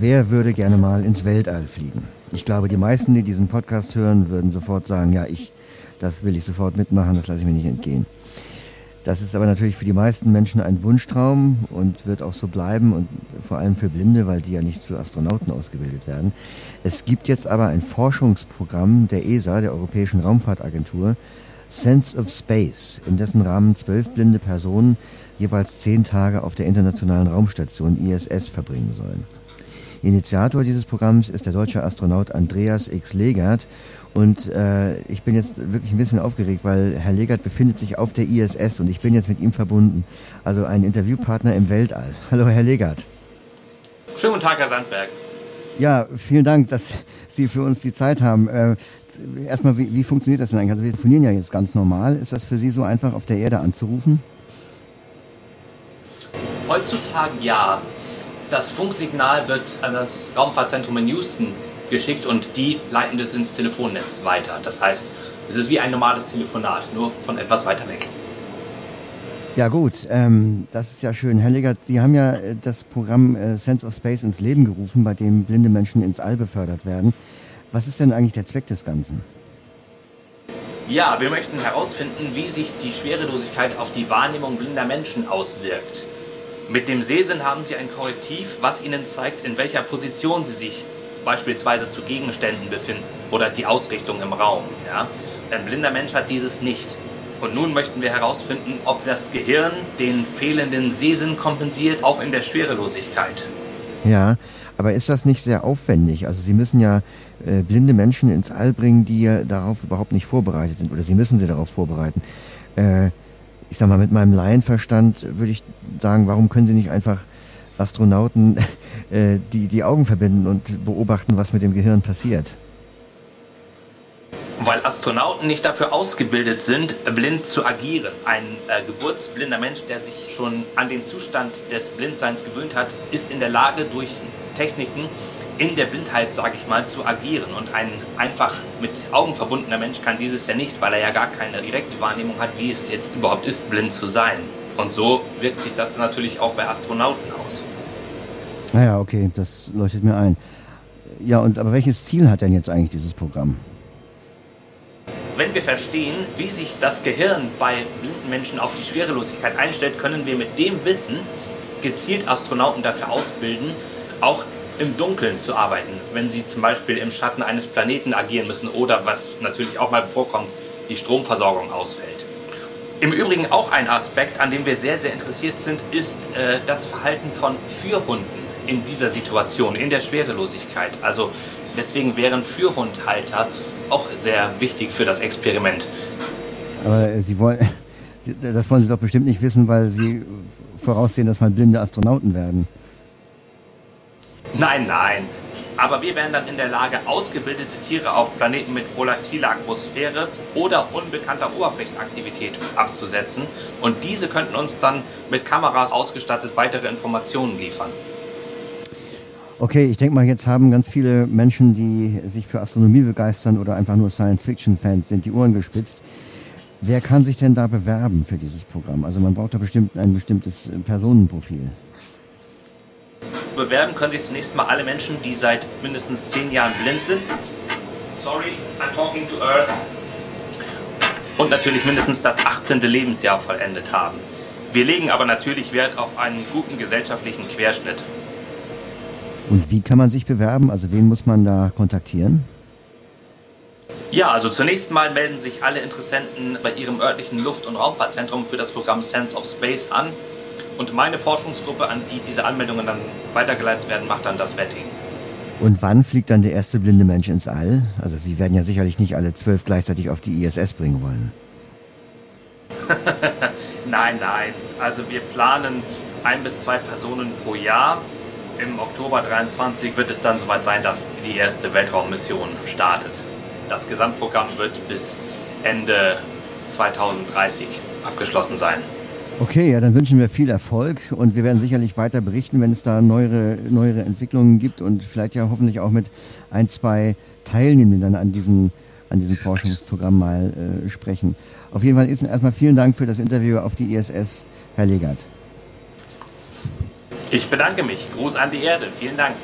Wer würde gerne mal ins Weltall fliegen? Ich glaube, die meisten, die diesen Podcast hören, würden sofort sagen, ja, ich, das will ich sofort mitmachen, das lasse ich mir nicht entgehen. Das ist aber natürlich für die meisten Menschen ein Wunschtraum und wird auch so bleiben und vor allem für Blinde, weil die ja nicht zu Astronauten ausgebildet werden. Es gibt jetzt aber ein Forschungsprogramm der ESA, der Europäischen Raumfahrtagentur, Sense of Space, in dessen Rahmen zwölf blinde Personen jeweils zehn Tage auf der internationalen Raumstation ISS verbringen sollen. Initiator dieses Programms ist der deutsche Astronaut Andreas X. Legert und äh, ich bin jetzt wirklich ein bisschen aufgeregt, weil Herr Legert befindet sich auf der ISS und ich bin jetzt mit ihm verbunden. Also ein Interviewpartner im Weltall. Hallo, Herr Legert. Schönen guten Tag, Herr Sandberg. Ja, vielen Dank, dass Sie für uns die Zeit haben. Äh, erstmal, wie, wie funktioniert das denn eigentlich? Also wir telefonieren ja jetzt ganz normal. Ist das für Sie so einfach, auf der Erde anzurufen? Heutzutage ja. Das Funksignal wird an das Raumfahrtzentrum in Houston geschickt und die leiten das ins Telefonnetz weiter. Das heißt, es ist wie ein normales Telefonat, nur von etwas weiter weg. Ja gut, ähm, das ist ja schön. Herr Legert, Sie haben ja äh, das Programm äh, Sense of Space ins Leben gerufen, bei dem blinde Menschen ins All befördert werden. Was ist denn eigentlich der Zweck des Ganzen? Ja, wir möchten herausfinden, wie sich die Schwerelosigkeit auf die Wahrnehmung blinder Menschen auswirkt. Mit dem Sehsinn haben Sie ein Korrektiv, was Ihnen zeigt, in welcher Position Sie sich beispielsweise zu Gegenständen befinden oder die Ausrichtung im Raum. Ja? Ein blinder Mensch hat dieses nicht. Und nun möchten wir herausfinden, ob das Gehirn den fehlenden Sehsinn kompensiert, auch in der Schwerelosigkeit. Ja, aber ist das nicht sehr aufwendig? Also Sie müssen ja äh, blinde Menschen ins All bringen, die ja darauf überhaupt nicht vorbereitet sind, oder Sie müssen sie darauf vorbereiten. Äh, ich sag mal, mit meinem Laienverstand würde ich sagen, warum können Sie nicht einfach Astronauten äh, die, die Augen verbinden und beobachten, was mit dem Gehirn passiert. Weil Astronauten nicht dafür ausgebildet sind, blind zu agieren. Ein äh, geburtsblinder Mensch, der sich schon an den Zustand des Blindseins gewöhnt hat, ist in der Lage, durch Techniken in der Blindheit, sage ich mal, zu agieren. Und ein einfach mit Augen verbundener Mensch kann dieses ja nicht, weil er ja gar keine direkte Wahrnehmung hat, wie es jetzt überhaupt ist, blind zu sein. Und so wirkt sich das natürlich auch bei Astronauten aus. Naja, okay, das leuchtet mir ein. Ja, und aber welches Ziel hat denn jetzt eigentlich dieses Programm? Wenn wir verstehen, wie sich das Gehirn bei blinden Menschen auf die Schwerelosigkeit einstellt, können wir mit dem Wissen gezielt Astronauten dafür ausbilden, auch im Dunkeln zu arbeiten, wenn sie zum Beispiel im Schatten eines Planeten agieren müssen oder was natürlich auch mal vorkommt, die Stromversorgung ausfällt. Im Übrigen auch ein Aspekt, an dem wir sehr, sehr interessiert sind, ist äh, das Verhalten von Führhunden in dieser Situation, in der Schwerelosigkeit. Also deswegen wären Führhundhalter auch sehr wichtig für das Experiment. Aber Sie wollen, das wollen Sie doch bestimmt nicht wissen, weil Sie voraussehen, dass mal blinde Astronauten werden. Nein, nein. Aber wir wären dann in der Lage, ausgebildete Tiere auf Planeten mit volatiler Atmosphäre oder unbekannter Oberflächenaktivität abzusetzen. Und diese könnten uns dann mit Kameras ausgestattet weitere Informationen liefern. Okay, ich denke mal, jetzt haben ganz viele Menschen, die sich für Astronomie begeistern oder einfach nur Science-Fiction-Fans sind, die Ohren gespitzt. Wer kann sich denn da bewerben für dieses Programm? Also man braucht da bestimmt ein bestimmtes Personenprofil. Bewerben können sich zunächst mal alle Menschen, die seit mindestens zehn Jahren blind sind. Sorry, I'm talking to Earth. Und natürlich mindestens das 18. Lebensjahr vollendet haben. Wir legen aber natürlich Wert auf einen guten gesellschaftlichen Querschnitt. Und wie kann man sich bewerben? Also wen muss man da kontaktieren? Ja, also zunächst mal melden sich alle Interessenten bei ihrem örtlichen Luft- und Raumfahrtzentrum für das Programm Sense of Space an. Und meine Forschungsgruppe, an die diese Anmeldungen dann weitergeleitet werden, macht dann das Vetting. Und wann fliegt dann der erste blinde Mensch ins All? Also Sie werden ja sicherlich nicht alle zwölf gleichzeitig auf die ISS bringen wollen. nein, nein. Also wir planen ein bis zwei Personen pro Jahr im Oktober 23 wird es dann soweit sein, dass die erste Weltraummission startet. Das Gesamtprogramm wird bis Ende 2030 abgeschlossen sein. Okay, ja, dann wünschen wir viel Erfolg und wir werden sicherlich weiter berichten, wenn es da neuere, neuere Entwicklungen gibt und vielleicht ja hoffentlich auch mit ein, zwei Teilnehmenden dann an diesem, an diesem Forschungsprogramm mal äh, sprechen. Auf jeden Fall ist erstmal vielen Dank für das Interview auf die ISS, Herr Legert. Ich bedanke mich. Gruß an die Erde. Vielen Dank.